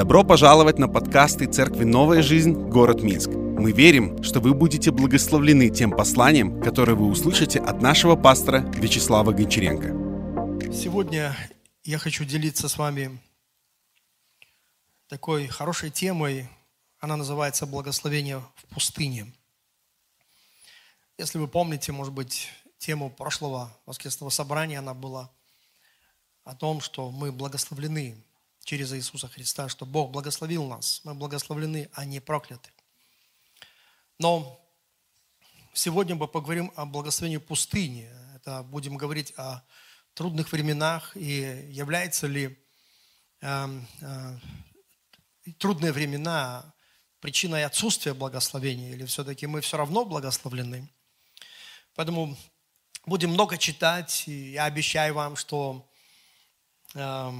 Добро пожаловать на подкасты Церкви «Новая жизнь. Город Минск». Мы верим, что вы будете благословлены тем посланием, которое вы услышите от нашего пастора Вячеслава Гончаренко. Сегодня я хочу делиться с вами такой хорошей темой. Она называется «Благословение в пустыне». Если вы помните, может быть, тему прошлого воскресного собрания, она была о том, что мы благословлены через Иисуса Христа, что Бог благословил нас. Мы благословлены, а не прокляты. Но сегодня мы поговорим о благословении пустыни. Это будем говорить о трудных временах и является ли э, э, трудные времена причиной отсутствия благословения или все-таки мы все равно благословлены. Поэтому будем много читать, и я обещаю вам, что э,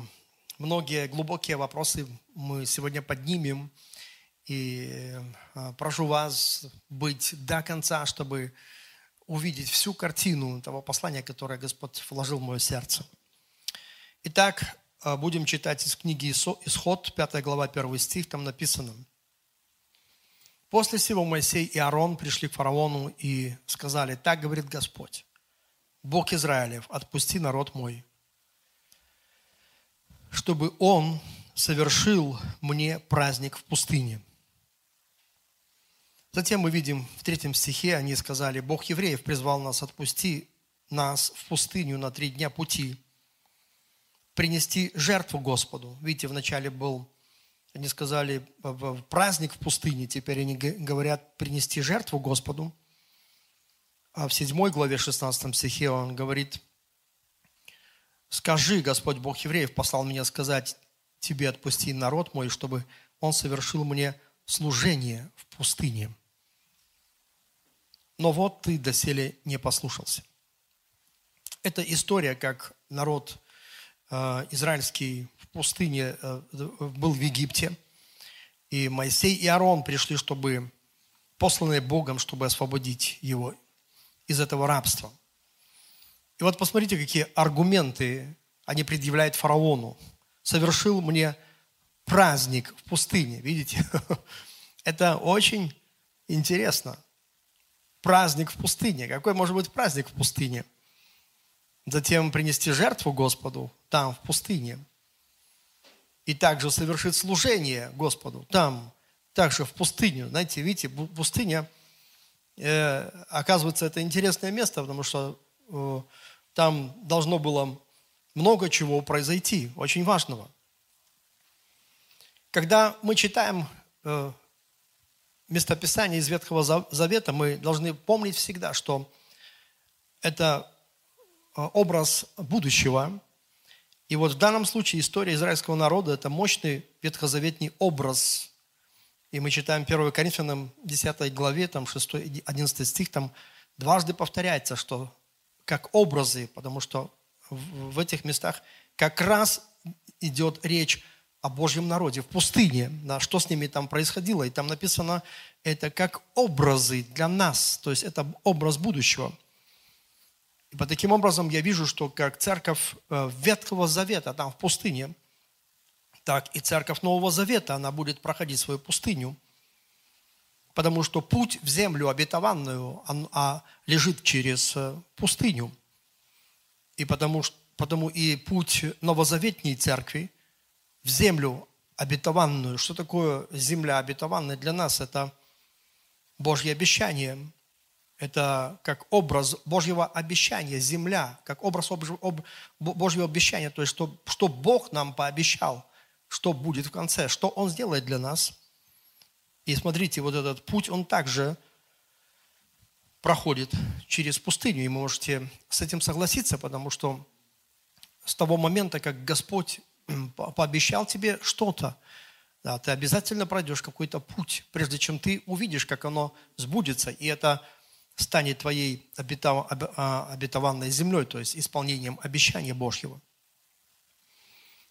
многие глубокие вопросы мы сегодня поднимем. И а, прошу вас быть до конца, чтобы увидеть всю картину того послания, которое Господь вложил в мое сердце. Итак, а, будем читать из книги Исход, 5 глава, 1 стих, там написано. После сего Моисей и Аарон пришли к фараону и сказали, так говорит Господь, Бог Израилев, отпусти народ мой, чтобы он совершил мне праздник в пустыне. Затем мы видим в третьем стихе, они сказали, Бог евреев призвал нас, отпусти нас в пустыню на три дня пути, принести жертву Господу. Видите, вначале был, они сказали, праздник в пустыне, теперь они говорят, принести жертву Господу. А в седьмой главе 16 стихе он говорит, Скажи, Господь Бог евреев послал меня сказать тебе отпусти народ мой, чтобы он совершил мне служение в пустыне. Но вот ты доселе не послушался. Это история, как народ э, израильский в пустыне э, был в Египте, и Моисей и Аарон пришли, чтобы посланные Богом, чтобы освободить его из этого рабства. И вот посмотрите, какие аргументы они предъявляют фараону. Совершил мне праздник в пустыне. Видите? Это очень интересно. Праздник в пустыне. Какой может быть праздник в пустыне? Затем принести жертву Господу там, в пустыне. И также совершить служение Господу там, также в пустыню. Знаете, видите, пустыня, э, оказывается, это интересное место, потому что э, там должно было много чего произойти, очень важного. Когда мы читаем э, местописание из Ветхого Завета, мы должны помнить всегда, что это э, образ будущего. И вот в данном случае история израильского народа – это мощный ветхозаветный образ. И мы читаем 1 Коринфянам 10 главе, там 6, 11 стих, там дважды повторяется, что как образы, потому что в этих местах как раз идет речь о Божьем народе в пустыне, да, что с ними там происходило. И там написано, это как образы для нас, то есть это образ будущего. И по таким образом я вижу, что как церковь э, Ветхого Завета там в пустыне, так и церковь Нового Завета, она будет проходить свою пустыню – потому что путь в землю обетованную он, а, лежит через э, пустыню. И потому, потому и путь новозаветней церкви в землю обетованную. Что такое земля обетованная для нас? Это Божье обещание. Это как образ Божьего обещания, земля, как образ Божьего обещания, то есть что, что Бог нам пообещал, что будет в конце, что Он сделает для нас – и смотрите, вот этот путь, он также проходит через пустыню. И вы можете с этим согласиться, потому что с того момента, как Господь пообещал тебе что-то, да, ты обязательно пройдешь какой-то путь, прежде чем ты увидишь, как оно сбудется, и это станет твоей а, обетованной землей, то есть исполнением обещания Божьего.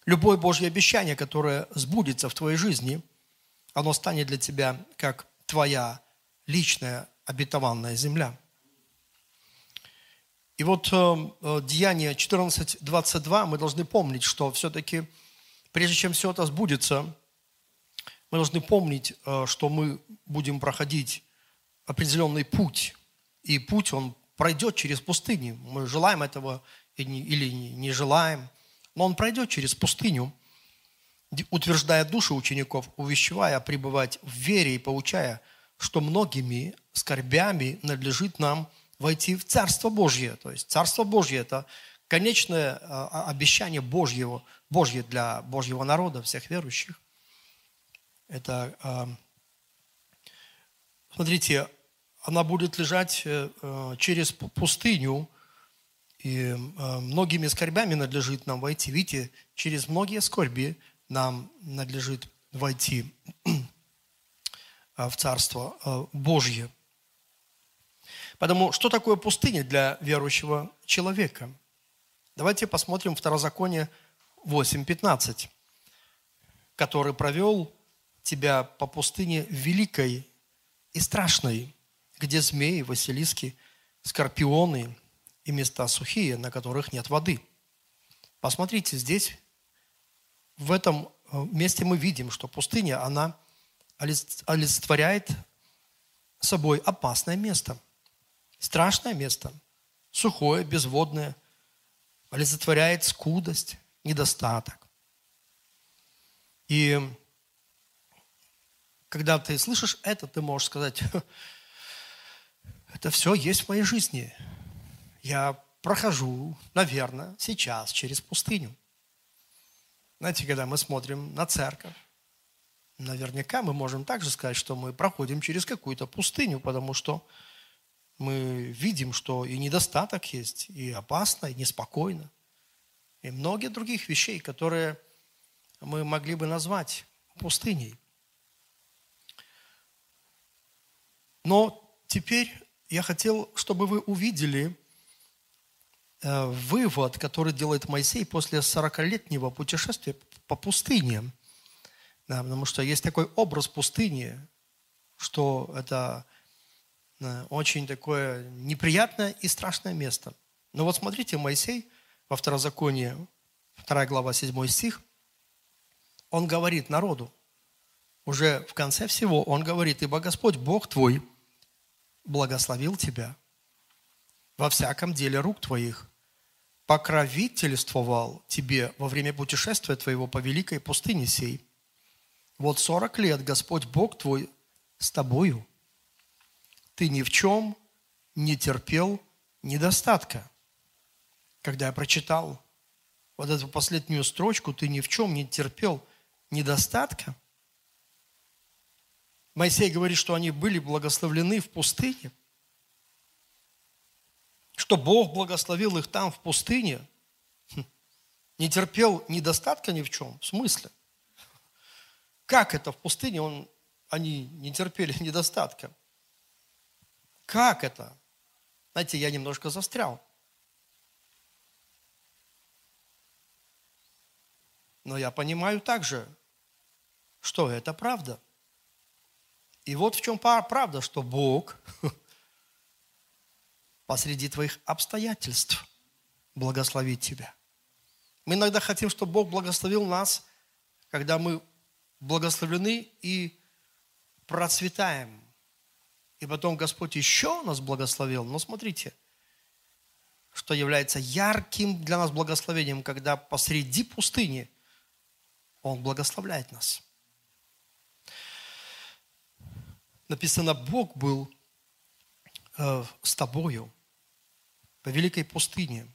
Любое Божье обещание, которое сбудется в твоей жизни, оно станет для тебя как твоя личная обетованная земля. И вот э, э Деяние 14.22 мы должны помнить, что все-таки, прежде чем все это сбудется, мы должны помнить, э, что мы будем проходить определенный путь. И путь, он пройдет через пустыню. Мы желаем этого или не желаем, но он пройдет через пустыню, утверждая души учеников, увещевая пребывать в вере и поучая, что многими скорбями надлежит нам войти в Царство Божье. То есть Царство Божье – это конечное а, обещание Божьего, Божье для Божьего народа, всех верующих. Это, а, смотрите, она будет лежать э, э, через пустыню, и а, многими скорбями надлежит нам войти. Видите, через многие скорби нам надлежит войти в Царство Божье. Потому что такое пустыня для верующего человека? Давайте посмотрим Второзаконие 8.15, который провел тебя по пустыне великой и страшной, где змеи, василиски, скорпионы и места сухие, на которых нет воды. Посмотрите, здесь, в этом э, месте мы видим, что пустыня, она олицетворяет собой опасное место, страшное место, сухое, безводное, олицетворяет скудость, недостаток. И когда ты слышишь это, ты можешь сказать, это все есть в моей жизни. Я прохожу, наверное, сейчас через пустыню. Знаете, когда мы смотрим на церковь, наверняка мы можем также сказать, что мы проходим через какую-то пустыню, потому что мы видим, что и недостаток есть, и опасно, и неспокойно, и многие других вещей, которые мы могли бы назвать пустыней. Но теперь я хотел, чтобы вы увидели вывод, который делает Моисей после 40-летнего путешествия по пустыне. Да, потому что есть такой образ пустыни, что это э, очень такое неприятное и страшное место. Но вот смотрите, Моисей во Второзаконии, 2 глава, 7 стих, он говорит народу, уже в конце всего он говорит, «Ибо Господь, Бог твой, благословил тебя во всяком деле рук твоих, покровительствовал тебе во время путешествия твоего по великой пустыне сей. Вот сорок лет Господь Бог твой с тобою. Ты ни в чем не терпел недостатка. Когда я прочитал вот эту последнюю строчку, ты ни в чем не терпел недостатка – Моисей говорит, что они были благословлены в пустыне, что Бог благословил их там, в пустыне, хм. не терпел недостатка ни в чем. В смысле? Как это в пустыне он, они не терпели недостатка? Как это? Знаете, я немножко застрял. Но я понимаю также, что это правда – и вот в чем правда, что Бог посреди твоих обстоятельств благословит тебя. Мы иногда хотим, чтобы Бог благословил нас, когда мы благословлены и процветаем. И потом Господь еще нас благословил. Но смотрите, что является ярким для нас благословением, когда посреди пустыни Он благословляет нас – написано, Бог был э, с тобою по великой пустыне.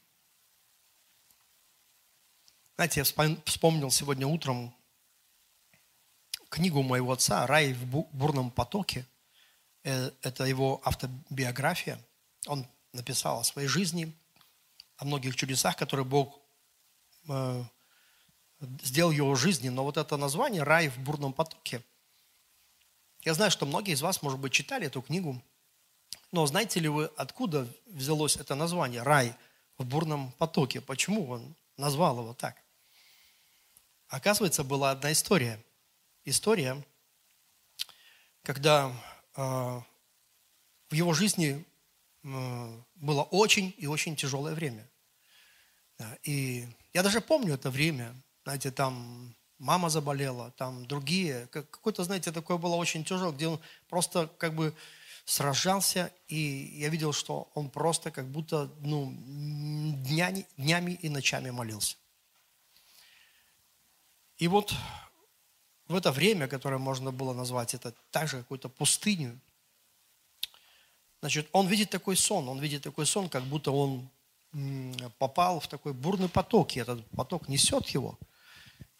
Знаете, я вспомнил сегодня утром книгу моего отца «Рай в бурном потоке». Э, это его автобиография. Он написал о своей жизни, о многих чудесах, которые Бог э, сделал в его жизни. Но вот это название «Рай в бурном потоке» – я знаю, что многие из вас, может быть, читали эту книгу, но знаете ли вы, откуда взялось это название «Рай в бурном потоке»? Почему он назвал его так? Оказывается, была одна история. История, когда э, в его жизни э, было очень и очень тяжелое время. И я даже помню это время, знаете, там мама заболела, там другие. Какой-то, знаете, такое было очень тяжело, где он просто как бы сражался, и я видел, что он просто как будто ну, днями, днями и ночами молился. И вот в это время, которое можно было назвать это также какую-то пустыню, значит, он видит такой сон, он видит такой сон, как будто он попал в такой бурный поток, и этот поток несет его,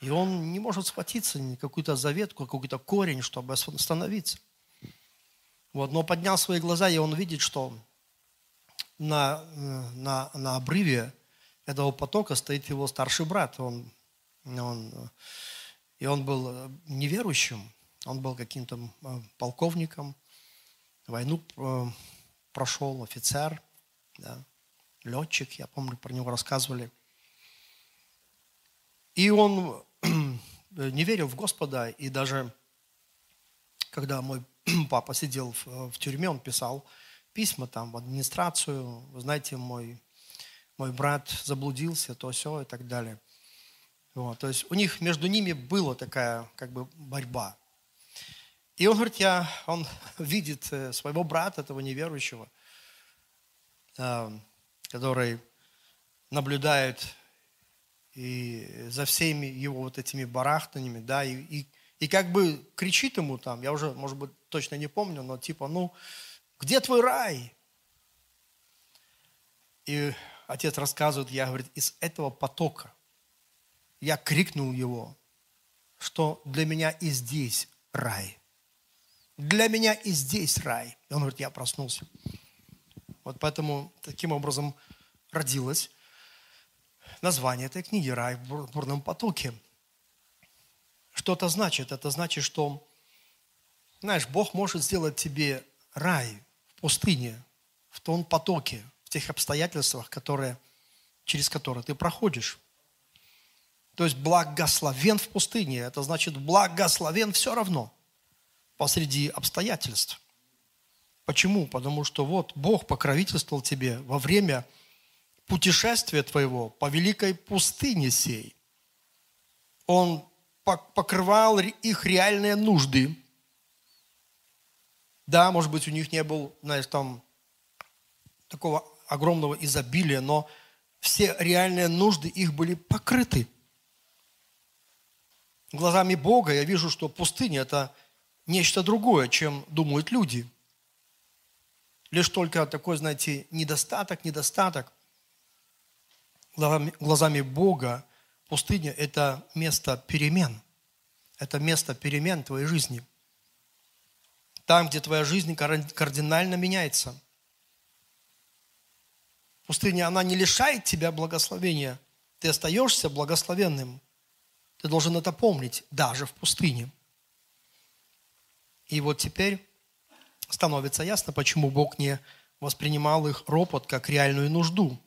и он не может схватиться ни какую-то заветку, какой-то корень, чтобы остановиться. Вот, но поднял свои глаза, и он видит, что на, на, на обрыве этого потока стоит его старший брат. Он, он, и он был неверующим, он был каким-то э, полковником, войну э, прошел, офицер, да, летчик, я помню, про него рассказывали. И он не верил в Господа, и даже когда мой папа сидел в, в тюрьме, он писал письма там в администрацию, вы знаете, мой, мой брат заблудился, то все и так далее. Вот, то есть у них между ними была такая как бы борьба. И он говорит, я, он видит э, своего брата, этого неверующего, э, который наблюдает и за всеми его вот этими барахтаниями, да, и, и и как бы кричит ему там, я уже, может быть, точно не помню, но типа, ну, где твой рай? И отец рассказывает, я, говорит, из этого потока я крикнул его, что для меня и здесь рай. Для меня и здесь рай. И он говорит, я проснулся. Вот поэтому таким образом родилось название этой книги «Рай в бурном потоке». Что это значит? Это значит, что, знаешь, Бог может сделать тебе рай в пустыне, в том потоке, в тех обстоятельствах, которые, через которые ты проходишь. То есть благословен в пустыне, это значит благословен все равно посреди обстоятельств. Почему? Потому что вот Бог покровительствовал тебе во время путешествия твоего по великой пустыне сей. Он покрывал их реальные нужды. Да, может быть, у них не было, знаешь, там такого огромного изобилия, но все реальные нужды их были покрыты. Глазами Бога я вижу, что пустыня – это нечто другое, чем думают люди. Лишь только такой, знаете, недостаток, недостаток. Глазами Бога Пустыня – это место перемен. Это место перемен твоей жизни. Там, где твоя жизнь кардинально меняется. Пустыня, она не лишает тебя благословения. Ты остаешься благословенным. Ты должен это помнить, даже в пустыне. И вот теперь становится ясно, почему Бог не воспринимал их ропот как реальную нужду,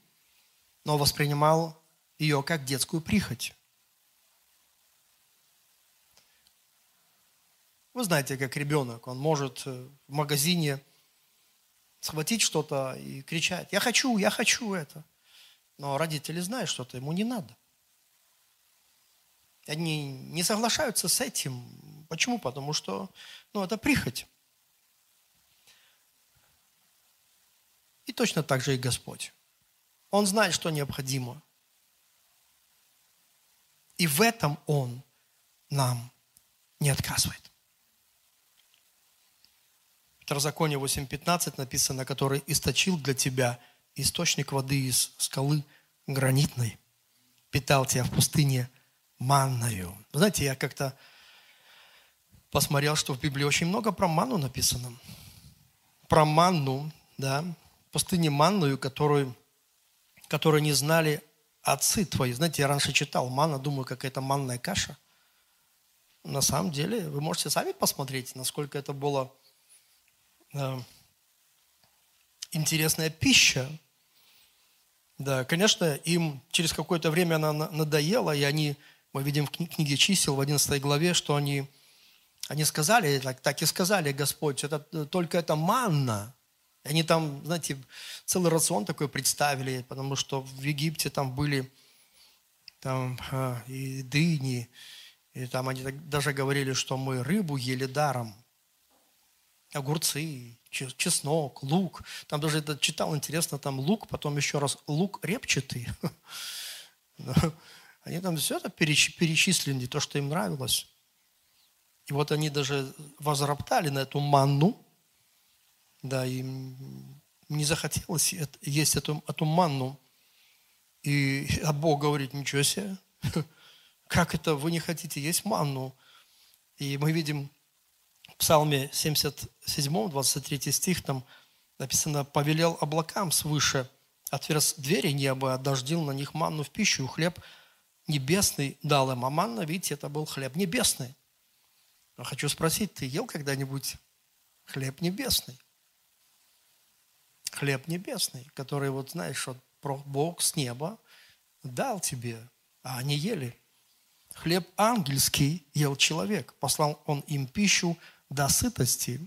но воспринимал ее как детскую прихоть. Вы знаете, как ребенок, он может э, в магазине схватить что-то и кричать, я хочу, я хочу это. Но родители знают, что это ему не надо. Они не соглашаются с этим. Почему? Потому что ну, это прихоть. И точно так же и Господь. Он знает, что необходимо. И в этом Он нам не отказывает. Второзаконие 8.15 написано, который источил для тебя источник воды из скалы гранитной, питал тебя в пустыне манною. Знаете, я как-то посмотрел, что в Библии очень много про манну написано. Про манну, да, пустыне манную, которую, которую не знали отцы твои. Знаете, я раньше читал манна, думаю, какая-то манная каша. На самом деле, вы можете сами посмотреть, насколько это была э, интересная пища. Да, конечно, им через какое-то время она надоела, и они, мы видим в книге чисел в 11 главе, что они, они сказали, так, так и сказали, Господь, это только это манна, они там, знаете, целый рацион такой представили, потому что в Египте там были там, а, и дыни, И там они даже говорили, что мы рыбу ели даром. Огурцы, чеснок, лук. Там даже это читал, интересно, там лук, потом еще раз лук репчатый. Они там все это перечислили, то, что им нравилось. И вот они даже возроптали на эту манну, да, им не захотелось есть эту, эту манну. И а Бог говорит, ничего себе, как это вы не хотите есть манну? И мы видим в Псалме 77, 23 стих, там написано, «Повелел облакам свыше, отверз двери неба, отдождил на них манну в пищу, хлеб небесный дал им». А манна, видите, это был хлеб небесный. Но хочу спросить, ты ел когда-нибудь хлеб небесный? Хлеб небесный, который, вот знаешь, вот Бог с неба дал тебе, а они ели. Хлеб ангельский ел человек. Послал он им пищу до сытости.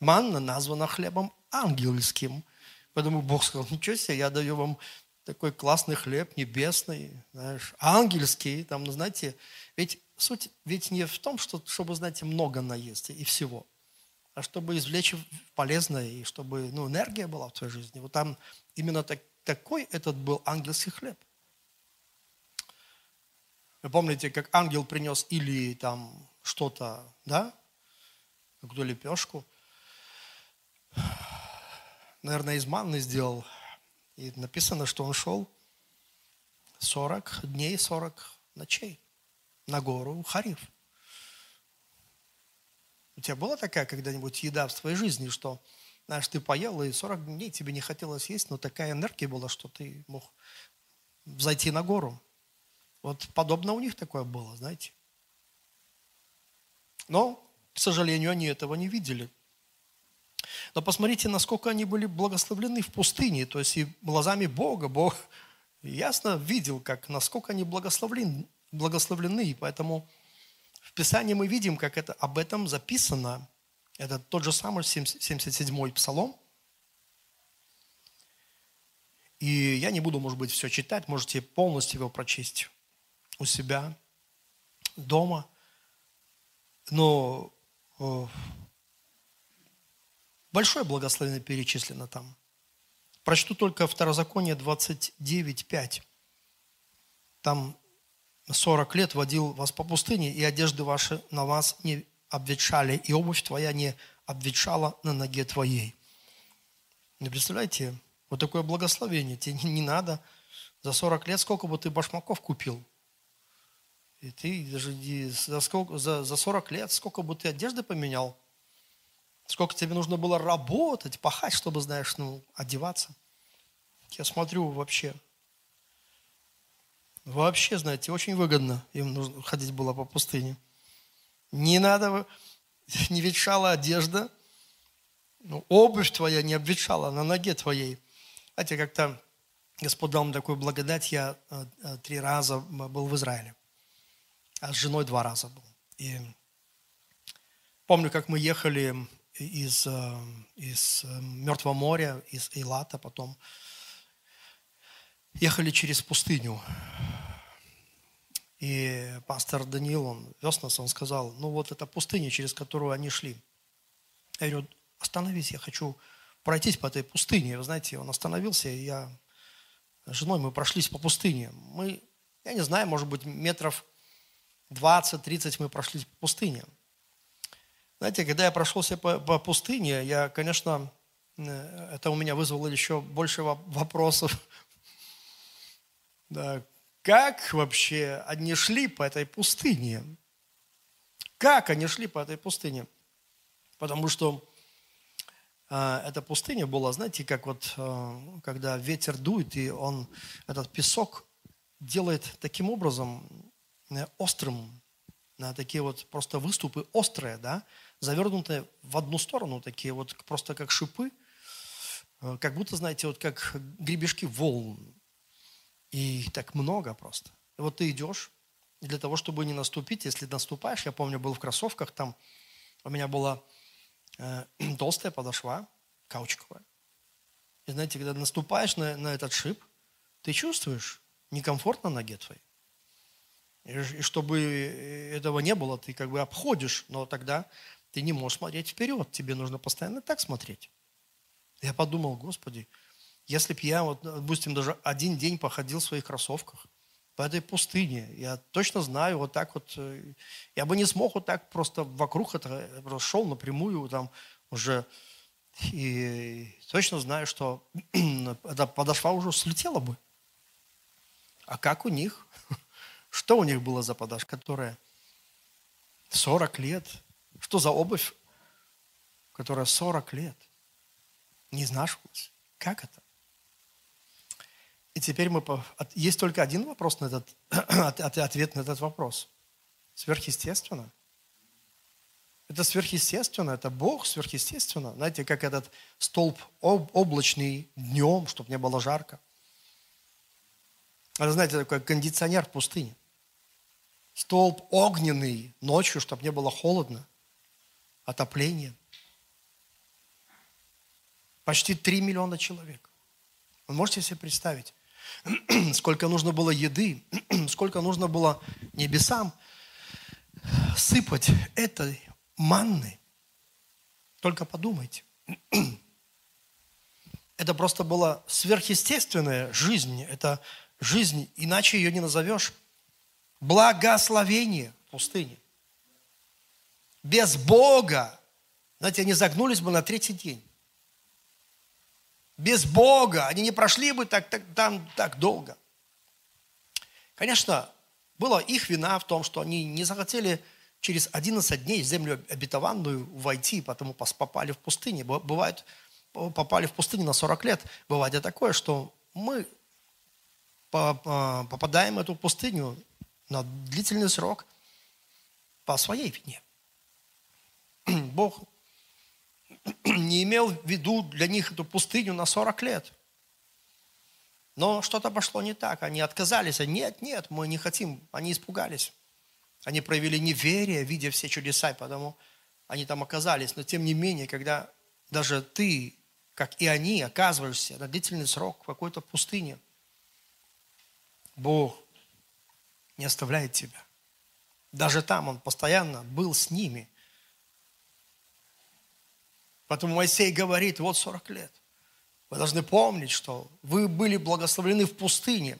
Манна названа хлебом ангельским. Поэтому Бог сказал, ничего себе, я даю вам такой классный хлеб, небесный, знаешь, ангельский. Там, ну, знаете, ведь суть ведь не в том, что, чтобы, знаете, много наесть и всего, а чтобы извлечь полезное и чтобы ну, энергия была в твоей жизни. Вот там именно так, такой этот был ангельский хлеб. Вы помните, как ангел принес или там что-то, да, какую-то лепешку, наверное, из манны сделал. И написано, что он шел 40 дней, 40 ночей на гору Хариф. У тебя была такая когда-нибудь еда в твоей жизни, что, знаешь, ты поел, и 40 дней тебе не хотелось есть, но такая энергия была, что ты мог зайти на гору. Вот подобно у них такое было, знаете. Но, к сожалению, они этого не видели. Но посмотрите, насколько они были благословлены в пустыне, то есть и глазами Бога. Бог ясно видел, как, насколько они благословлены, благословлены. И поэтому в Писании мы видим, как это об этом записано. Это тот же самый 77-й псалом. И я не буду, может быть, все читать, можете полностью его прочесть у себя дома. Но э, большое благословение перечислено там. Прочту только Второзаконие 29.5. Там 40 лет водил вас по пустыне, и одежды ваши на вас не обветшали, и обувь твоя не обветшала на ноге твоей. Не представляете, вот такое благословение. Тебе не, не надо за 40 лет, сколько бы ты башмаков купил. И ты даже за, сколько, за, за 40 лет, сколько бы ты одежды поменял, сколько тебе нужно было работать, пахать, чтобы, знаешь, ну, одеваться. Я смотрю вообще, Вообще, знаете, очень выгодно им нужно ходить было по пустыне. Не надо, не ветшала одежда, ну, обувь твоя не обветшала на ноге твоей. Знаете, как-то Господь дал мне такую благодать, я э, э, три раза был в Израиле, а с женой два раза был. И помню, как мы ехали из, э, из Мертвого моря, из Эйлата, потом ехали через пустыню. И пастор Даниил, он вез нас, он сказал, ну вот это пустыня, через которую они шли. Я говорю, остановись, я хочу пройтись по этой пустыне. Вы знаете, он остановился, и я с женой мы прошлись по пустыне. Мы, я не знаю, может быть, метров 20-30 мы прошлись по пустыне. Знаете, когда я прошелся по, по пустыне, я, конечно, э, это у меня вызвало еще больше вопросов. Да, как вообще они шли по этой пустыне? Как они шли по этой пустыне? Потому что э, эта пустыня была, знаете, как вот, э, когда ветер дует, и он этот песок делает таким образом э, острым, на такие вот просто выступы острые, да, завернутые в одну сторону, такие вот просто как шипы, э, как будто, знаете, вот как гребешки волн и так много просто. И вот ты идешь, для того, чтобы не наступить, если наступаешь, я помню, был в кроссовках, там у меня была э, толстая подошва, каучковая. И знаете, когда наступаешь на, на этот шип, ты чувствуешь некомфортно ноге твоей. И, и чтобы этого не было, ты как бы обходишь, но тогда ты не можешь смотреть вперед, тебе нужно постоянно так смотреть. Я подумал, Господи, если бы я, вот, допустим, даже один день походил в своих кроссовках по этой пустыне, я точно знаю, вот так вот, э, я бы не смог вот так просто вокруг это, шел напрямую там уже, и точно знаю, что эта подошва уже слетела бы. А как у них? Что у них было за подошва, которая 40 лет? Что за обувь, которая 40 лет не изнашивалась? Как это? И теперь мы... Есть только один вопрос на этот... ответ на этот вопрос. Сверхъестественно. Это сверхъестественно, это Бог сверхъестественно. Знаете, как этот столб облачный днем, чтобы не было жарко. Это, знаете, такой кондиционер в пустыне. Столб огненный ночью, чтобы не было холодно. Отопление. Почти 3 миллиона человек. Вы можете себе представить, сколько нужно было еды, сколько нужно было небесам сыпать этой манны. Только подумайте. Это просто была сверхъестественная жизнь. Это жизнь, иначе ее не назовешь благословение в пустыне. Без Бога, знаете, они загнулись бы на третий день. Без Бога они не прошли бы так, так, там так долго. Конечно, была их вина в том, что они не захотели через 11 дней в землю обетованную войти, потому попали в пустыню. Бывает, попали в пустыню на 40 лет. Бывает и такое, что мы попадаем в эту пустыню на длительный срок по своей вине. Бог не имел в виду для них эту пустыню на 40 лет. Но что-то пошло не так. Они отказались. Нет, нет, мы не хотим. Они испугались. Они проявили неверие, видя все чудеса, и потому они там оказались. Но тем не менее, когда даже ты, как и они, оказываешься на длительный срок в какой-то пустыне, Бог не оставляет тебя. Даже там Он постоянно был с ними. Поэтому Моисей говорит, вот 40 лет. Вы должны помнить, что вы были благословлены в пустыне.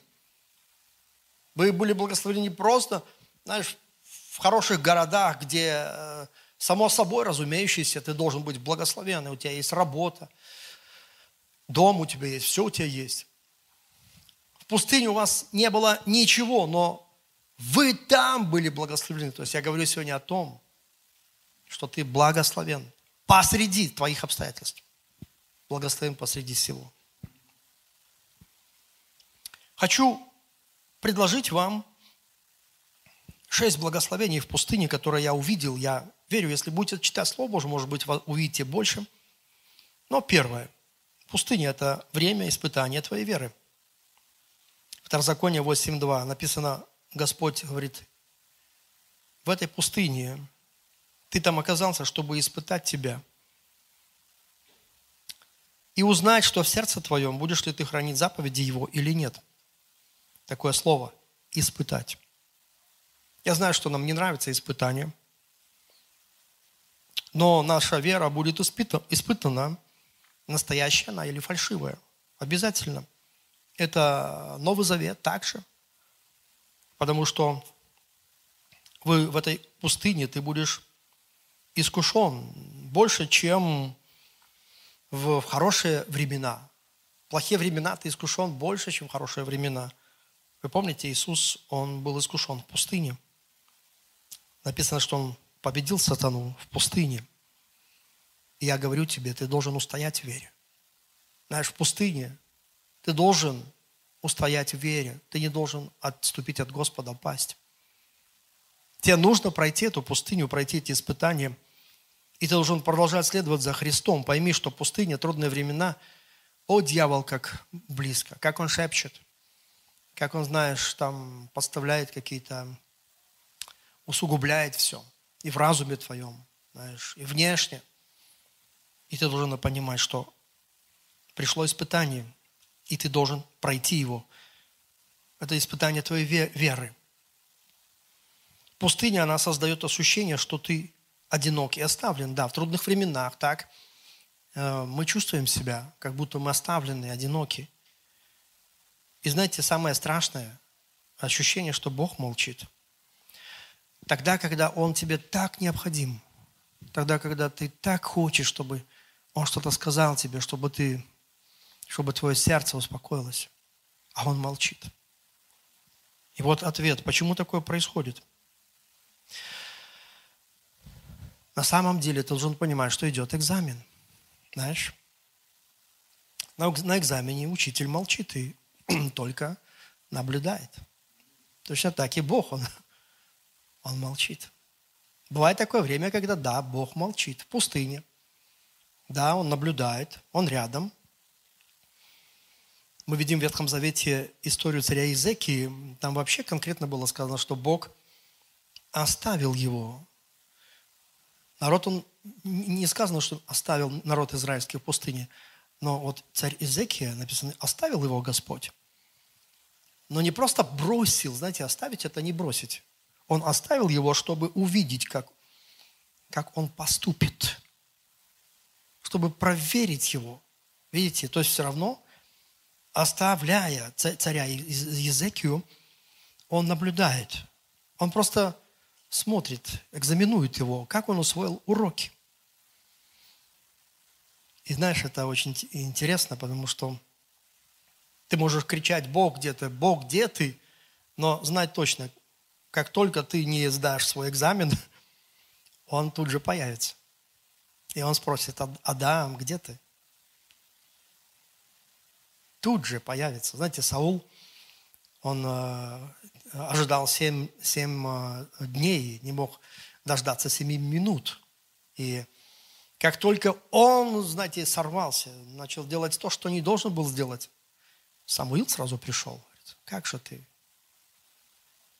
Вы были благословлены просто, знаешь, в хороших городах, где э, само собой разумеющееся, ты должен быть благословенный, у тебя есть работа, дом у тебя есть, все у тебя есть. В пустыне у вас не было ничего, но вы там были благословлены. То есть я говорю сегодня о том, что ты благословен посреди твоих обстоятельств. Благословен посреди всего. Хочу предложить вам шесть благословений в пустыне, которые я увидел. Я верю, если будете читать Слово Божье, может быть, увидите больше. Но первое. Пустыня – это время испытания твоей веры. Второзаконие 8.2 написано, Господь говорит, в этой пустыне ты там оказался, чтобы испытать тебя. И узнать, что в сердце твоем, будешь ли ты хранить заповеди его или нет. Такое слово – испытать. Я знаю, что нам не нравится испытание, но наша вера будет испытана, настоящая она или фальшивая. Обязательно. Это Новый Завет также. Потому что вы в этой пустыне ты будешь искушен больше, чем в хорошие времена. В плохие времена ты искушен больше, чем в хорошие времена. Вы помните, Иисус, Он был искушен в пустыне. Написано, что Он победил сатану в пустыне. И я говорю тебе, ты должен устоять в вере. Знаешь, в пустыне ты должен устоять в вере. Ты не должен отступить от Господа, пасть. Тебе нужно пройти эту пустыню, пройти эти испытания – и ты должен продолжать следовать за Христом. Пойми, что пустыня, трудные времена, о, дьявол, как близко, как он шепчет, как он, знаешь, там подставляет какие-то, усугубляет все. И в разуме твоем, знаешь, и внешне. И ты должен понимать, что пришло испытание, и ты должен пройти его. Это испытание твоей веры. Пустыня, она создает ощущение, что ты одинок и оставлен. Да, в трудных временах, так, э, мы чувствуем себя, как будто мы оставлены, одиноки. И знаете, самое страшное ощущение, что Бог молчит. Тогда, когда Он тебе так необходим, тогда, когда ты так хочешь, чтобы Он что-то сказал тебе, чтобы ты, чтобы твое сердце успокоилось, а Он молчит. И вот ответ, почему такое происходит. На самом деле ты должен понимать, что идет экзамен. Знаешь? На, экзамене учитель молчит и только наблюдает. Точно так и Бог, Он, он молчит. Бывает такое время, когда да, Бог молчит в пустыне. Да, Он наблюдает, Он рядом. Мы видим в Ветхом Завете историю царя Изекии. Там вообще конкретно было сказано, что Бог оставил его. Народ, он не сказано, что оставил народ израильский в пустыне, но вот царь Изекия, написано, оставил его Господь. Но не просто бросил, знаете, оставить это не бросить. Он оставил его, чтобы увидеть, как, как он поступит. Чтобы проверить его. Видите, то есть все равно, оставляя царя Езекию, он наблюдает. Он просто смотрит, экзаменует его, как он усвоил уроки. И знаешь, это очень интересно, потому что ты можешь кричать, Бог где ты, Бог где ты, но знать точно, как только ты не сдашь свой экзамен, он тут же появится. И он спросит, Адам, где ты? Тут же появится. Знаете, Саул, он э, ожидал семь, семь э, дней, не мог дождаться семи минут. И как только он, знаете, сорвался, начал делать то, что не должен был сделать, Самуил сразу пришел. Говорит, как же ты?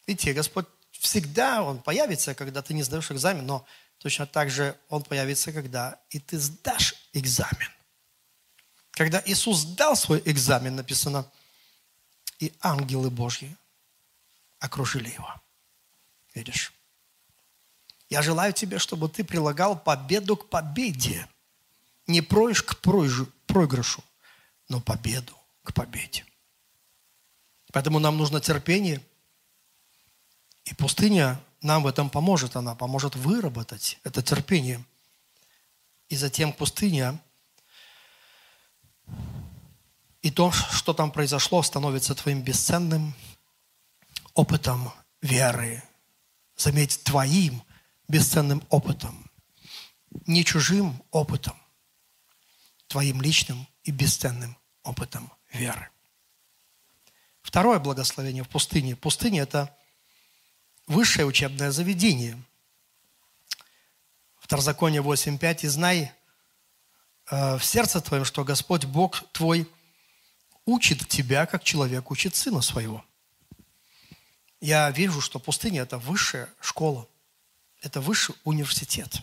Видите, Господь всегда, Он появится, когда ты не сдаешь экзамен, но точно так же Он появится, когда и ты сдашь экзамен. Когда Иисус сдал свой экзамен, написано, и ангелы Божьи окружили его. Видишь? Я желаю тебе, чтобы ты прилагал победу к победе. Не проигрыш к проигрышу, но победу к победе. Поэтому нам нужно терпение. И пустыня нам в этом поможет. Она поможет выработать это терпение. И затем пустыня и то, что там произошло, становится твоим бесценным опытом веры. Заметь, твоим бесценным опытом. Не чужим опытом. Твоим личным и бесценным опытом веры. Второе благословение в пустыне. Пустыня – это высшее учебное заведение. Второзаконие 8.5. «И знай э, в сердце твоем, что Господь Бог твой учит тебя, как человек учит сына своего». Я вижу, что пустыня – это высшая школа, это высший университет.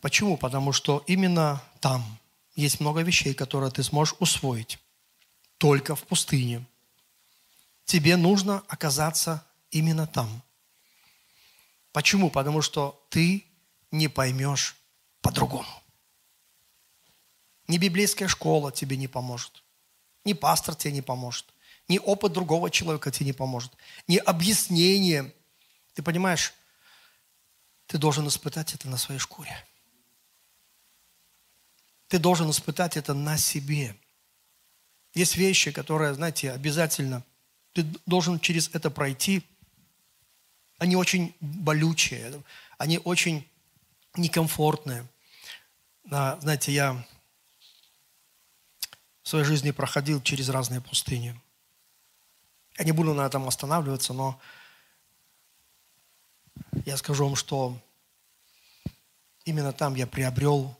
Почему? Потому что именно там – есть много вещей, которые ты сможешь усвоить только в пустыне. Тебе нужно оказаться именно там. Почему? Потому что ты не поймешь по-другому. Ни библейская школа тебе не поможет. Ни пастор тебе не поможет. Ни опыт другого человека тебе не поможет. Ни объяснение. Ты понимаешь, ты должен испытать это на своей шкуре. Ты должен испытать это на себе. Есть вещи, которые, знаете, обязательно ты должен через это пройти. Они очень болючие, они очень некомфортные. Знаете, я в своей жизни проходил через разные пустыни. Я не буду на этом останавливаться, но я скажу вам, что именно там я приобрел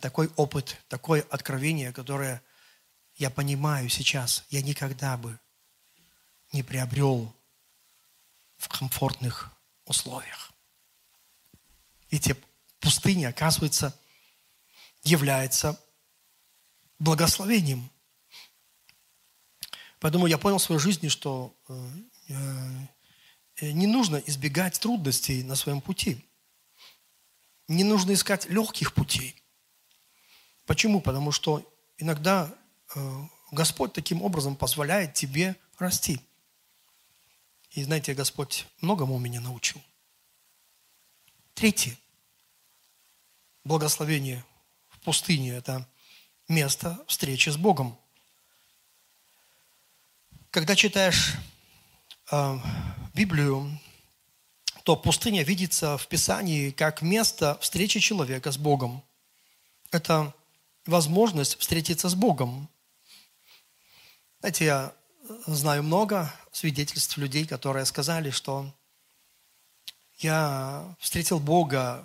такой опыт, такое откровение, которое я понимаю сейчас, я никогда бы не приобрел в комфортных условиях. Видите, пустыня, оказывается, является благословением. Поэтому я понял в своей жизни, что э, э, не нужно избегать трудностей на своем пути. Не нужно искать легких путей. Почему? Потому что иногда э, Господь таким образом позволяет тебе расти. И знаете, Господь многому меня научил. Третье. Благословение в пустыне – это место встречи с Богом. Когда читаешь э, Библию, то пустыня видится в Писании как место встречи человека с Богом. Это возможность встретиться с Богом. Знаете, я знаю много свидетельств людей, которые сказали, что я встретил Бога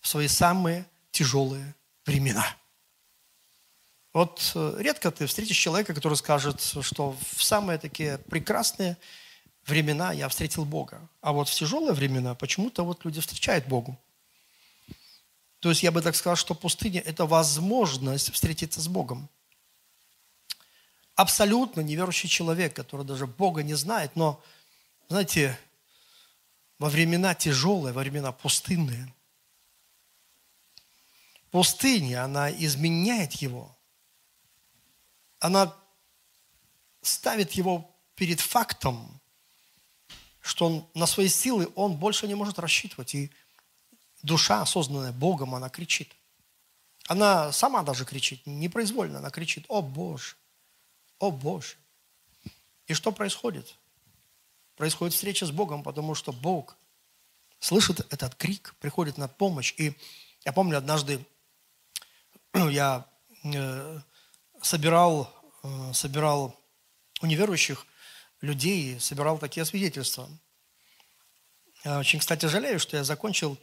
в свои самые тяжелые времена. Вот э, редко ты встретишь человека, который скажет, что в самые такие прекрасные времена я встретил Бога. А вот в тяжелые времена почему-то вот люди встречают Богу. То есть я бы так сказал, что пустыня – это возможность встретиться с Богом. Абсолютно неверующий человек, который даже Бога не знает, но, знаете, во времена тяжелые, во времена пустынные, пустыня, она изменяет его. Она ставит его перед фактом, что он, на свои силы он больше не может рассчитывать. И душа, осознанная Богом, она кричит. Она сама даже кричит, непроизвольно она кричит, о Боже, о Боже. И что происходит? Происходит встреча с Богом, потому что Бог слышит этот крик, приходит на помощь. И я помню, однажды я э, собирал, э, собирал у неверующих людей, собирал такие свидетельства. Я очень, кстати, жалею, что я закончил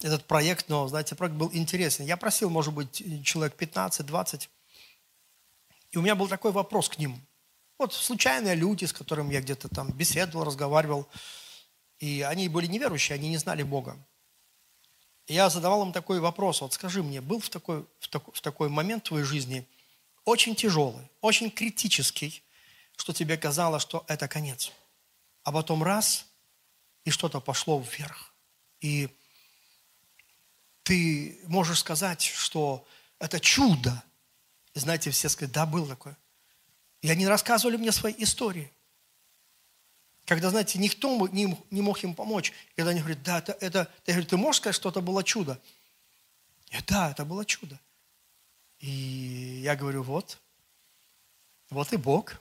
этот проект, но, знаете, проект был интересный. Я просил, может быть, человек 15-20. И у меня был такой вопрос к ним. Вот случайные люди, с которыми я где-то там беседовал, разговаривал, и они были неверующие, они не знали Бога. И я задавал им такой вопрос, вот скажи мне, был в такой, в такой, в такой момент в твоей жизни очень тяжелый, очень критический, что тебе казалось, что это конец. А потом раз, и что-то пошло вверх. И ты можешь сказать, что это чудо. Знаете, все сказали, да, был такое. И они рассказывали мне свои истории. Когда, знаете, никто не, не мог им помочь. Когда они говорят, да, это, это ты, говоришь, ты можешь сказать, что это было чудо? И да, это было чудо. И я говорю, вот, вот и Бог.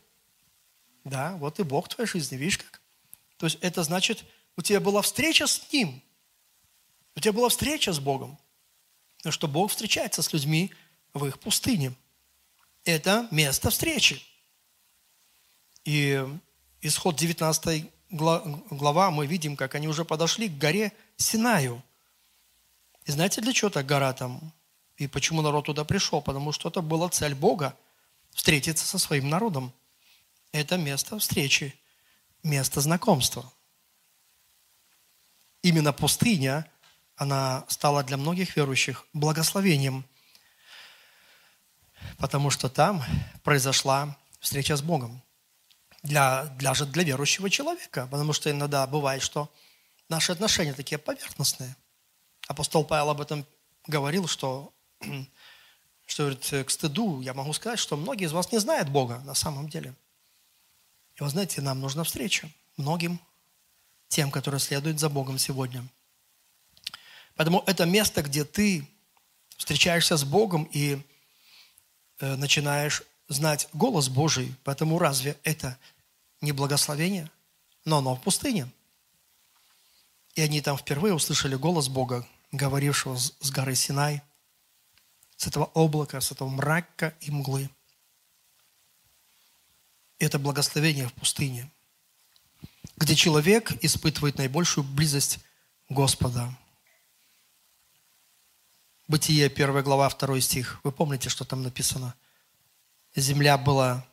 Да, вот и Бог в твоей жизни, видишь как? То есть это значит, у тебя была встреча с Ним – у тебя была встреча с Богом. Потому что Бог встречается с людьми в их пустыне. Это место встречи. И исход 19 глава мы видим, как они уже подошли к горе Синаю. И знаете, для чего так гора там? И почему народ туда пришел? Потому что это была цель Бога – встретиться со своим народом. Это место встречи, место знакомства. Именно пустыня – она стала для многих верующих благословением, потому что там произошла встреча с Богом. Для, для, же для верующего человека, потому что иногда бывает, что наши отношения такие поверхностные. Апостол Павел об этом говорил, что, что говорит, к стыду я могу сказать, что многие из вас не знают Бога на самом деле. И вы знаете, нам нужна встреча многим тем, которые следуют за Богом сегодня – Поэтому это место, где ты встречаешься с Богом и э, начинаешь знать голос Божий. Поэтому разве это не благословение? Но оно в пустыне. И они там впервые услышали голос Бога, говорившего с горы Синай, с этого облака, с этого мрака и мглы. Это благословение в пустыне, где человек испытывает наибольшую близость Господа – Бытие, 1 глава, 2 стих. Вы помните, что там написано? Земля была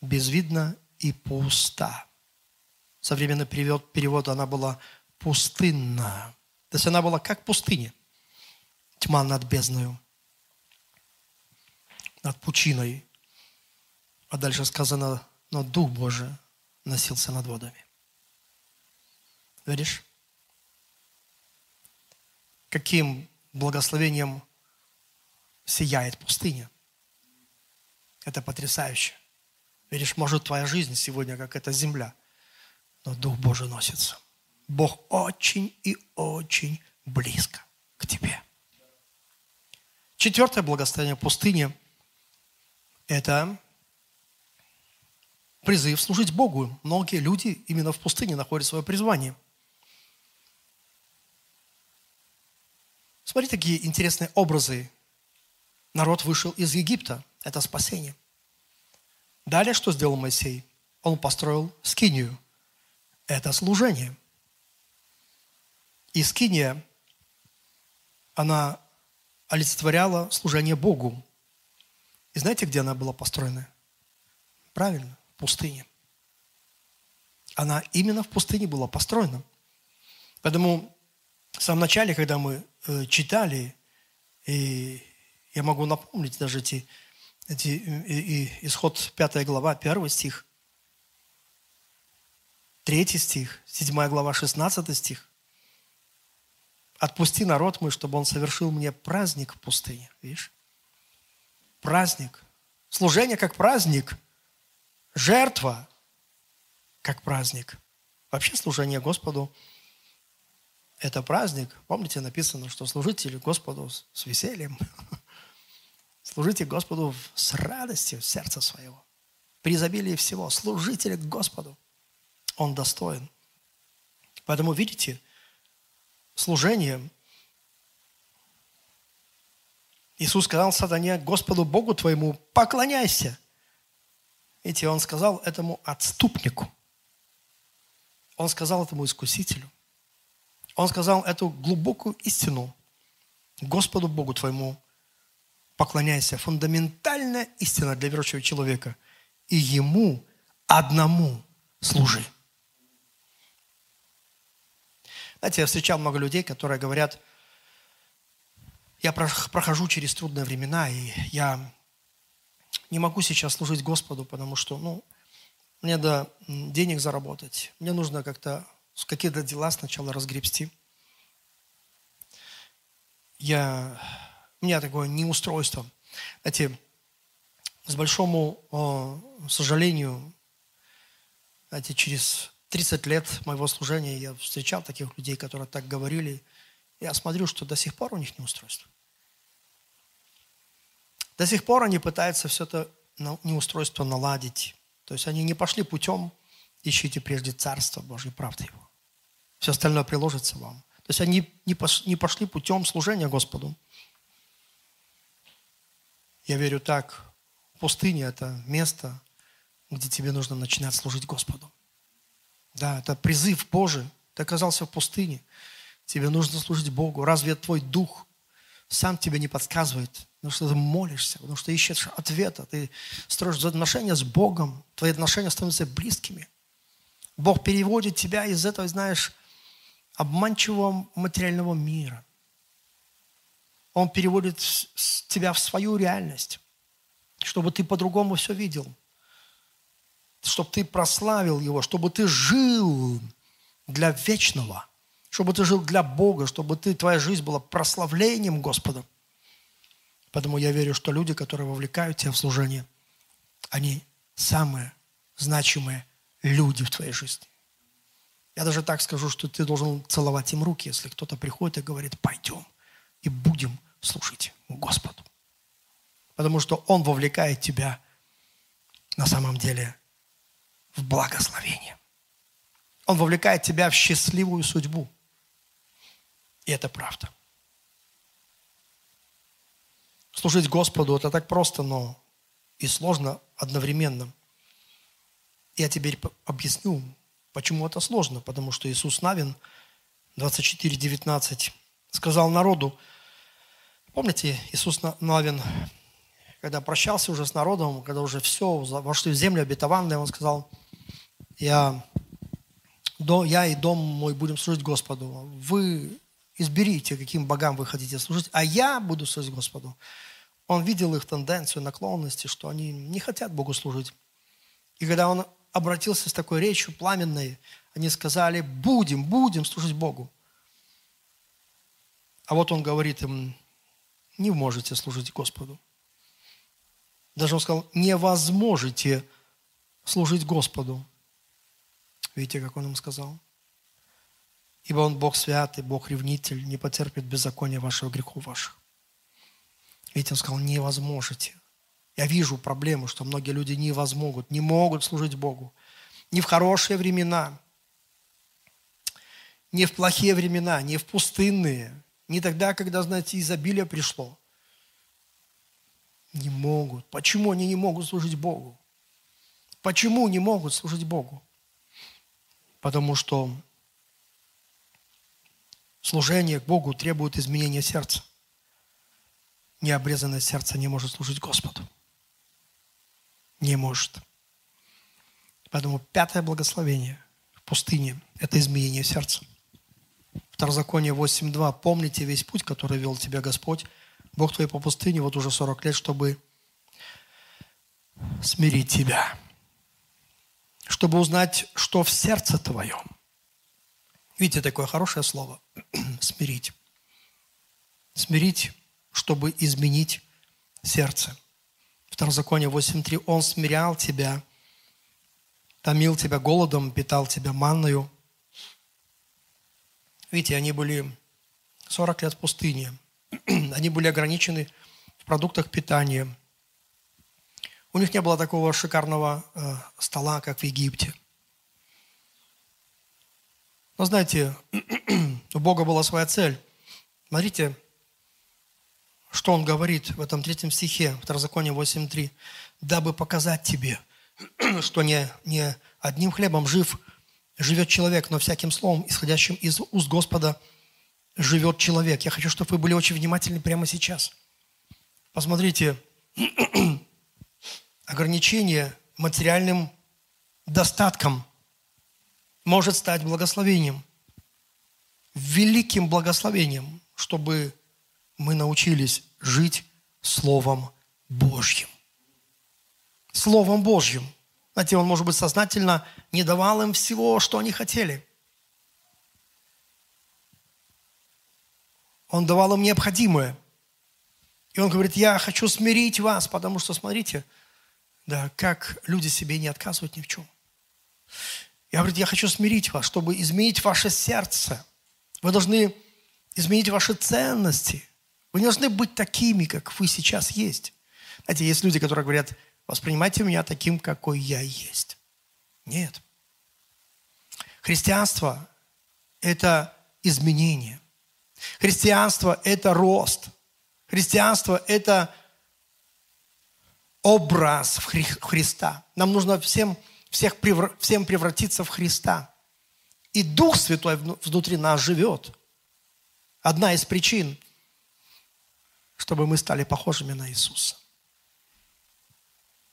безвидна и пуста. Современный перевод, перевод она была пустынна. То есть она была как пустыня. Тьма над бездною, над пучиной. А дальше сказано, но Дух Божий носился над водами. Видишь? Каким благословением сияет пустыня. Это потрясающе. Видишь, может, твоя жизнь сегодня, как эта земля, но Дух Божий носится. Бог очень и очень близко к тебе. Четвертое благословение пустыни – это призыв служить Богу. Многие люди именно в пустыне находят свое призвание. Смотри, такие интересные образы. Народ вышел из Египта. Это спасение. Далее что сделал Моисей? Он построил скинию. Это служение. И скиния, она олицетворяла служение Богу. И знаете, где она была построена? Правильно, в пустыне. Она именно в пустыне была построена. Поэтому в самом начале, когда мы э, читали, и я могу напомнить даже эти, эти и, и, исход 5 глава, 1 стих, 3 стих, 7 глава, 16 стих. Отпусти народ мой, чтобы он совершил мне праздник в пустыне. Видишь? Праздник. Служение как праздник. Жертва как праздник. Вообще служение Господу – это праздник. Помните, написано, что служите Господу с весельем. Служите Господу с радостью сердца своего. При изобилии всего. Служите Господу. Он достоин. Поэтому, видите, служение. Иисус сказал сатане, Господу Богу твоему поклоняйся. Видите, он сказал этому отступнику. Он сказал этому искусителю. Он сказал эту глубокую истину. Господу Богу твоему поклоняйся. Фундаментальная истина для верующего человека. И Ему одному служи. Знаете, я встречал много людей, которые говорят, я прохожу через трудные времена, и я не могу сейчас служить Господу, потому что, ну, мне надо денег заработать, мне нужно как-то какие-то дела сначала разгребсти. Я, у меня такое неустройство. Знаете, с большому о, сожалению, знаете, через 30 лет моего служения я встречал таких людей, которые так говорили. Я смотрю, что до сих пор у них неустройство. До сих пор они пытаются все это неустройство наладить. То есть они не пошли путем, ищите прежде Царство Божье, правды Его. Все остальное приложится вам. То есть они не пошли путем служения Господу. Я верю так, пустыня – это место, где тебе нужно начинать служить Господу. Да, это призыв Божий. Ты оказался в пустыне. Тебе нужно служить Богу. Разве твой дух сам тебе не подсказывает? Потому что ты молишься, потому что ищешь ответа. Ты строишь отношения с Богом. Твои отношения становятся близкими. Бог переводит тебя из этого, знаешь, обманчивого материального мира. Он переводит тебя в свою реальность, чтобы ты по-другому все видел – чтобы ты прославил Его, чтобы ты жил для вечного, чтобы ты жил для Бога, чтобы ты, твоя жизнь была прославлением Господа. Поэтому я верю, что люди, которые вовлекают тебя в служение, они самые значимые люди в твоей жизни. Я даже так скажу, что ты должен целовать им руки, если кто-то приходит и говорит, пойдем и будем служить Господу. Потому что Он вовлекает тебя на самом деле в благословение. Он вовлекает тебя в счастливую судьбу. И это правда. Служить Господу – это так просто, но и сложно одновременно. Я теперь объясню, почему это сложно. Потому что Иисус Навин, 24:19, сказал народу, помните, Иисус Навин, когда прощался уже с народом, когда уже все, вошли в землю обетованную, он сказал – я, я и дом мой будем служить Господу. Вы изберите, каким богам вы хотите служить, а я буду служить Господу. Он видел их тенденцию, наклонности, что они не хотят Богу служить. И когда он обратился с такой речью пламенной. Они сказали, будем, будем служить Богу. А вот он говорит им, не можете служить Господу. Даже он сказал, не возможете служить Господу. Видите, как он им сказал? Ибо он Бог святый, Бог ревнитель, не потерпит беззакония вашего грехов ваших. Видите, он сказал, не возможете. Я вижу проблему, что многие люди не возмогут, не могут служить Богу. Не в хорошие времена, не в плохие времена, не в пустынные, не тогда, когда, знаете, изобилие пришло. Не могут. Почему они не могут служить Богу? Почему не могут служить Богу? Потому что служение к Богу требует изменения сердца. Необрезанное сердце не может служить Господу. Не может. Поэтому пятое благословение в пустыне – это изменение сердца. Второзаконие 8.2. «Помните весь путь, который вел тебя Господь, Бог твой по пустыне вот уже 40 лет, чтобы смирить тебя, чтобы узнать, что в сердце твоем». Видите, такое хорошее слово – смирить. Смирить, чтобы изменить сердце. Второзаконие 8.3. Он смирял тебя, томил тебя голодом, питал тебя манною. Видите, они были 40 лет в пустыне. Они были ограничены в продуктах питания. У них не было такого шикарного э, стола, как в Египте. Но знаете, у Бога была своя цель. Смотрите, что Он говорит в этом третьем стихе, Второзаконие 8.3. «Дабы показать тебе, что не, не одним хлебом жив, живет человек, но всяким словом, исходящим из уст Господа, живет человек». Я хочу, чтобы вы были очень внимательны прямо сейчас. Посмотрите, ограничение материальным достатком может стать благословением, великим благословением, чтобы мы научились жить Словом Божьим. Словом Божьим. Знаете, он, может быть, сознательно не давал им всего, что они хотели. Он давал им необходимое. И он говорит, я хочу смирить вас, потому что, смотрите, да, как люди себе не отказывают ни в чем. Я говорю, я хочу смирить вас, чтобы изменить ваше сердце. Вы должны изменить ваши ценности – вы не должны быть такими, как вы сейчас есть. Знаете, есть люди, которые говорят, воспринимайте меня таким, какой я есть. Нет. Христианство – это изменение. Христианство – это рост. Христианство – это образ Христа. Нам нужно всем, всех, всем превратиться в Христа. И Дух Святой внутри нас живет. Одна из причин – чтобы мы стали похожими на Иисуса.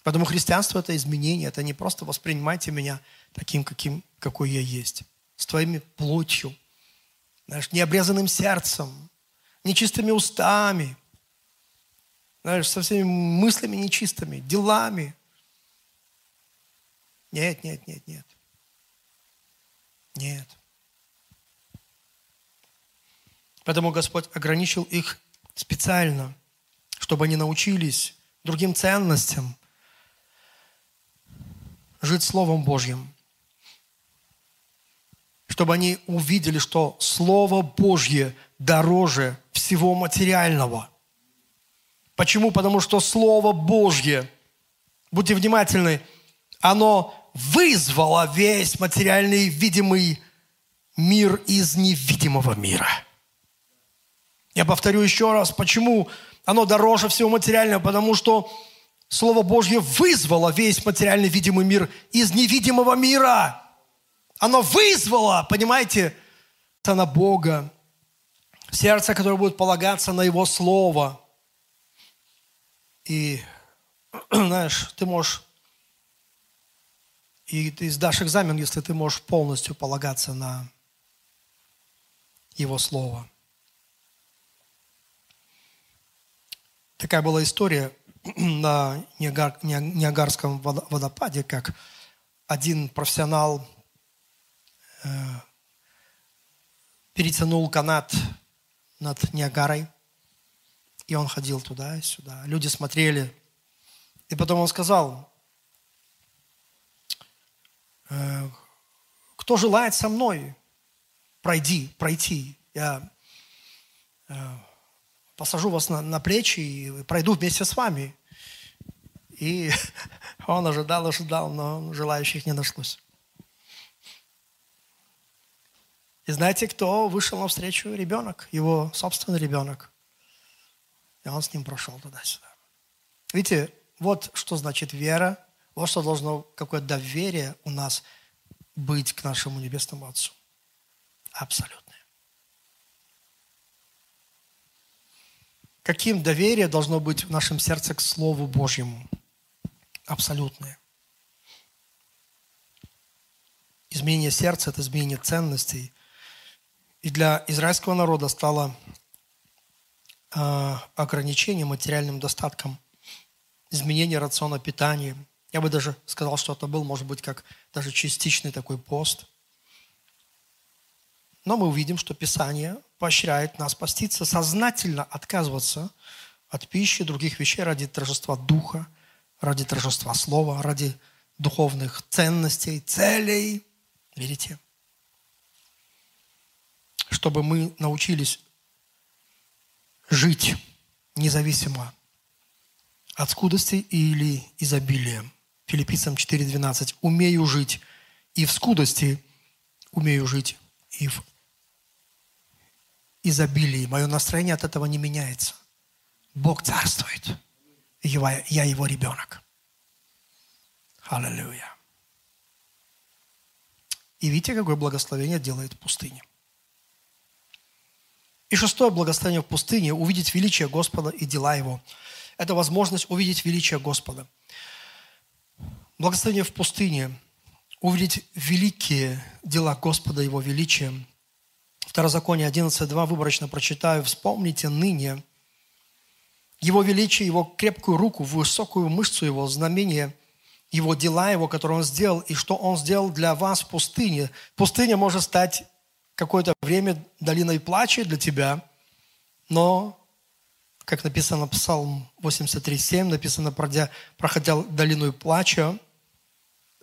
Поэтому христианство – это изменение, это не просто воспринимайте меня таким, каким, какой я есть, с твоими плотью, знаешь, необрезанным сердцем, нечистыми устами, знаешь, со всеми мыслями нечистыми, делами. Нет, нет, нет, нет. Нет. Поэтому Господь ограничил их специально, чтобы они научились другим ценностям, жить Словом Божьим, чтобы они увидели, что Слово Божье дороже всего материального. Почему? Потому что Слово Божье, будьте внимательны, оно вызвало весь материальный видимый мир из невидимого мира – я повторю еще раз, почему оно дороже всего материального, потому что Слово Божье вызвало весь материальный видимый мир из невидимого мира. Оно вызвало, понимаете, на Бога, сердце, которое будет полагаться на Его Слово. И, знаешь, ты можешь, и ты сдашь экзамен, если ты можешь полностью полагаться на Его Слово. Такая была история на Ниагарском водопаде, как один профессионал э, перетянул канат над Ниагарой, и он ходил туда и сюда. Люди смотрели. И потом он сказал, кто желает со мной, пройди, пройти. Я э, посажу вас на, на плечи и пройду вместе с вами. И он ожидал, ожидал, но желающих не нашлось. И знаете, кто вышел навстречу? Ребенок, его собственный ребенок. И он с ним прошел туда-сюда. Видите, вот что значит вера, вот что должно, какое доверие у нас быть к нашему Небесному Отцу. Абсолютное. Каким доверие должно быть в нашем сердце к Слову Божьему? абсолютные. Изменение сердца – это изменение ценностей. И для израильского народа стало э, ограничение материальным достатком, изменение рациона питания. Я бы даже сказал, что это был, может быть, как даже частичный такой пост. Но мы увидим, что Писание поощряет нас поститься, сознательно отказываться от пищи, других вещей ради торжества Духа – ради торжества слова, ради духовных ценностей, целей. Видите? Чтобы мы научились жить независимо от скудости или изобилия. Филиппийцам 4.12. «Умею жить и в скудости, умею жить и в изобилии». Мое настроение от этого не меняется. Бог царствует я, его ребенок. Аллилуйя. И видите, какое благословение делает пустыня. И шестое благословение в пустыне – увидеть величие Господа и дела Его. Это возможность увидеть величие Господа. Благословение в пустыне – увидеть великие дела Господа, Его величие. Второзаконие 11.2 выборочно прочитаю. «Вспомните ныне, его величие, Его крепкую руку, высокую мышцу Его, знамение, Его дела Его, которые Он сделал, и что Он сделал для вас в пустыне. Пустыня может стать какое-то время долиной плача для тебя, но, как написано в Псалм 83.7, написано, проходя, проходя долину плача,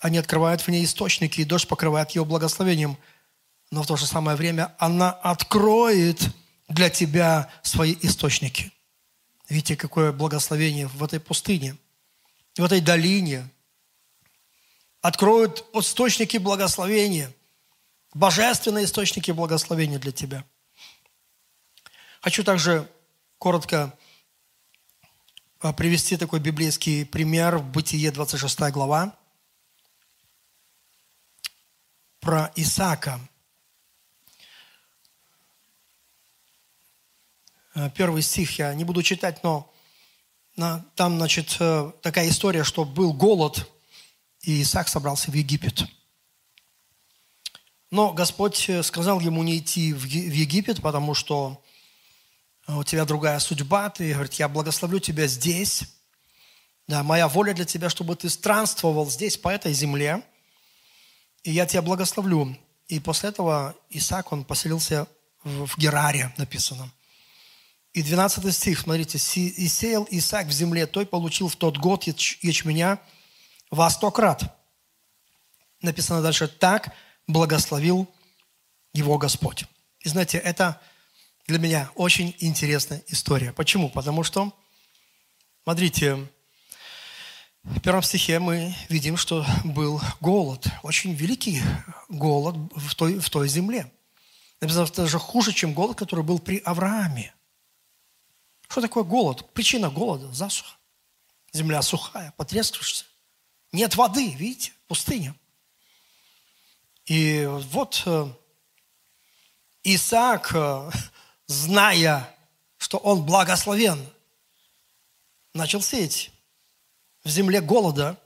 они открывают в ней источники, и дождь покрывает ее благословением. Но в то же самое время она откроет для тебя свои источники. Видите, какое благословение в этой пустыне, в этой долине. Откроют источники благословения, божественные источники благословения для тебя. Хочу также коротко а, привести такой библейский пример в Бытие 26 глава про Исаака – Э, первый стих я не буду читать, но там, значит, э, такая история, что был голод, и Исаак собрался в Египет. Но Господь э, сказал ему не идти в Египет, потому что у тебя другая судьба. Ты, говорит, я благословлю тебя здесь. Да, моя воля для тебя, чтобы ты странствовал здесь, по этой земле. И я тебя благословлю. И после этого Исаак, он поселился в Гераре, написано. И 12 стих, смотрите, «И сеял Исаак в земле, той получил в тот год ячменя во сто крат». Написано дальше, «Так благословил его Господь». И знаете, это для меня очень интересная история. Почему? Потому что, смотрите, в первом стихе мы видим, что был голод, очень великий голод в той, в той земле. Написано, даже хуже, чем голод, который был при Аврааме. Что такое голод? Причина голода – засуха. Земля сухая, потрескавшаяся. Нет воды, видите, пустыня. И вот э, Исаак, э, зная, что он благословен, начал сеять в земле голода.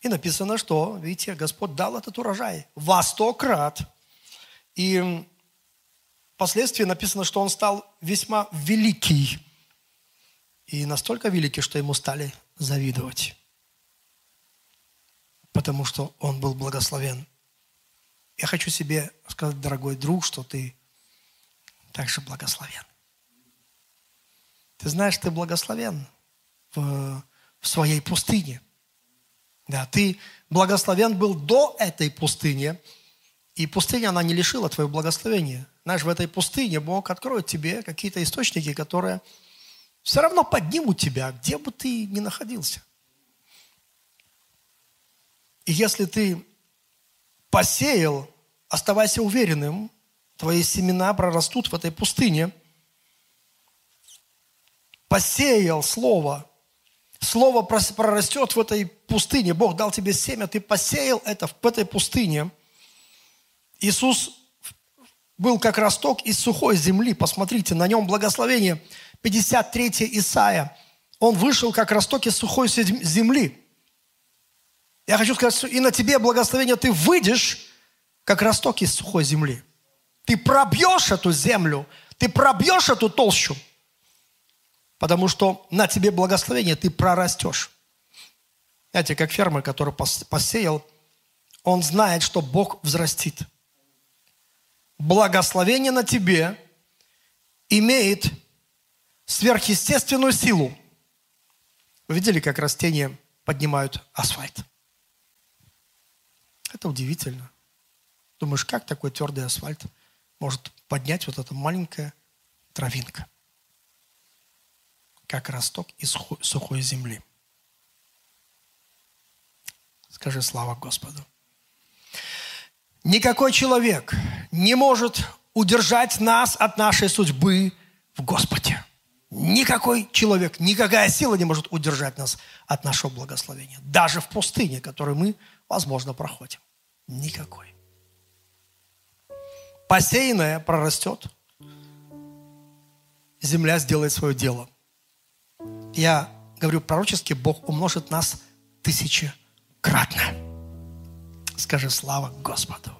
И написано, что, видите, Господь дал этот урожай во сто крат. И Впоследствии написано, что он стал весьма великий. И настолько великий, что ему стали завидовать. потому что он был благословен. Я хочу себе сказать, дорогой друг, что ты также благословен. Ты знаешь, ты благословен в, в своей пустыне. Да, ты благословен был до этой пустыни, и пустыня, она не лишила твоего благословения. Знаешь, в этой пустыне Бог откроет тебе какие-то источники, которые все равно поднимут тебя, где бы ты ни находился. И если ты посеял, оставайся уверенным, твои семена прорастут в этой пустыне. Посеял слово, слово прорастет в этой пустыне. Бог дал тебе семя, ты посеял это в этой пустыне. Иисус был как росток из сухой земли. Посмотрите, на нем благословение. 53 Исаия. Он вышел как росток из сухой земли. Я хочу сказать, что и на тебе благословение ты выйдешь, как росток из сухой земли. Ты пробьешь эту землю, ты пробьешь эту толщу, потому что на тебе благословение, ты прорастешь. Знаете, как фермер, который посеял, он знает, что Бог взрастит. Благословение на тебе имеет сверхъестественную силу. Вы видели, как растения поднимают асфальт? Это удивительно. Думаешь, как такой твердый асфальт может поднять вот эта маленькая травинка? Как росток из сухой земли. Скажи слава Господу. Никакой человек не может удержать нас от нашей судьбы в Господе. Никакой человек, никакая сила не может удержать нас от нашего благословения. Даже в пустыне, которую мы, возможно, проходим. Никакой. Посеянное прорастет. Земля сделает свое дело. Я говорю пророчески, Бог умножит нас тысячекратно. Скажи слава Господу.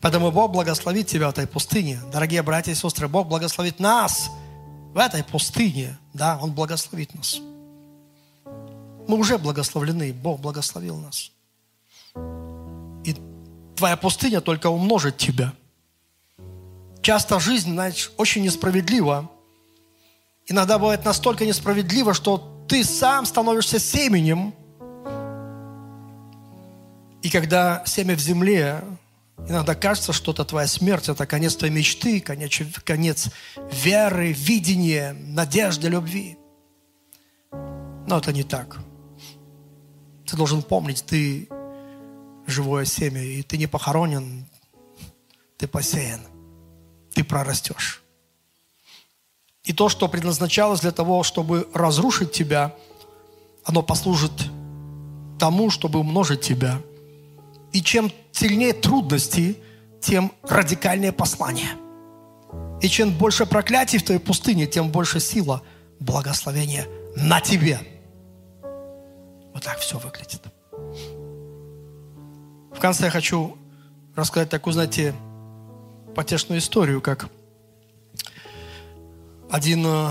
Поэтому Бог благословит тебя в этой пустыне. Дорогие братья и сестры, Бог благословит нас в этой пустыне. Да, Он благословит нас. Мы уже благословлены, Бог благословил нас твоя пустыня только умножит тебя. Часто жизнь, знаешь, очень несправедлива. Иногда бывает настолько несправедливо, что ты сам становишься семенем. И когда семя в земле, иногда кажется, что это твоя смерть, это конец твоей мечты, конец, конец веры, видения, надежды, любви. Но это не так. Ты должен помнить, ты живое семя, и ты не похоронен, ты посеян, ты прорастешь. И то, что предназначалось для того, чтобы разрушить тебя, оно послужит тому, чтобы умножить тебя. И чем сильнее трудности, тем радикальнее послание. И чем больше проклятий в твоей пустыне, тем больше сила благословения на тебе. Вот так все выглядит. В конце я хочу рассказать такую, знаете, потешную историю, как один э,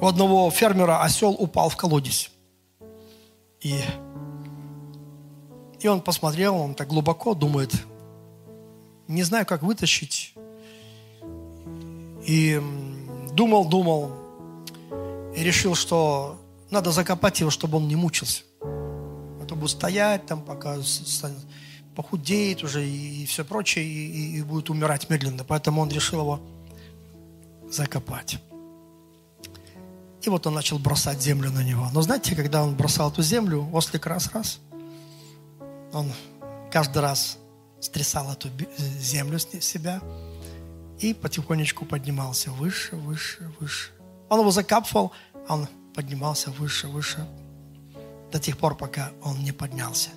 у одного фермера осел упал в колодец. И, и он посмотрел, он так глубоко думает, не знаю, как вытащить. И думал, думал, и решил, что надо закопать его, чтобы он не мучился кто будет стоять там, пока похудеет уже и, и все прочее, и, и, и будет умирать медленно. Поэтому он решил его закопать. И вот он начал бросать землю на него. Но знаете, когда он бросал эту землю, ослик раз-раз, он каждый раз стрясал эту землю с себя и потихонечку поднимался выше, выше, выше. Он его закапывал, а он поднимался выше, выше, до тех пор, пока он не поднялся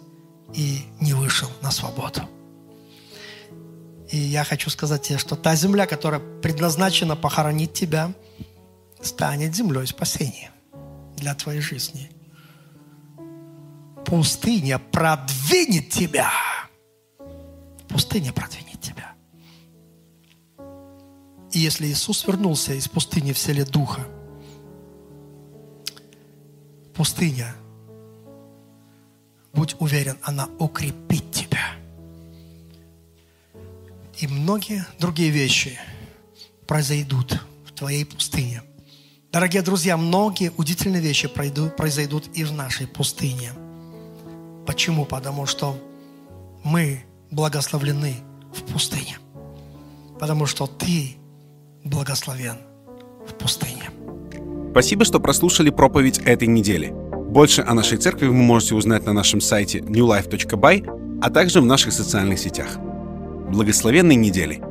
и не вышел на свободу. И я хочу сказать тебе, что та земля, которая предназначена похоронить тебя, станет землей спасения для твоей жизни. Пустыня продвинет тебя. Пустыня продвинет тебя. И если Иисус вернулся из пустыни в селе Духа, пустыня – будь уверен, она укрепит тебя. И многие другие вещи произойдут в твоей пустыне. Дорогие друзья, многие удивительные вещи произойдут и в нашей пустыне. Почему? Потому что мы благословлены в пустыне. Потому что ты благословен в пустыне. Спасибо, что прослушали проповедь этой недели. Больше о нашей церкви вы можете узнать на нашем сайте newlife.by, а также в наших социальных сетях. Благословенной недели!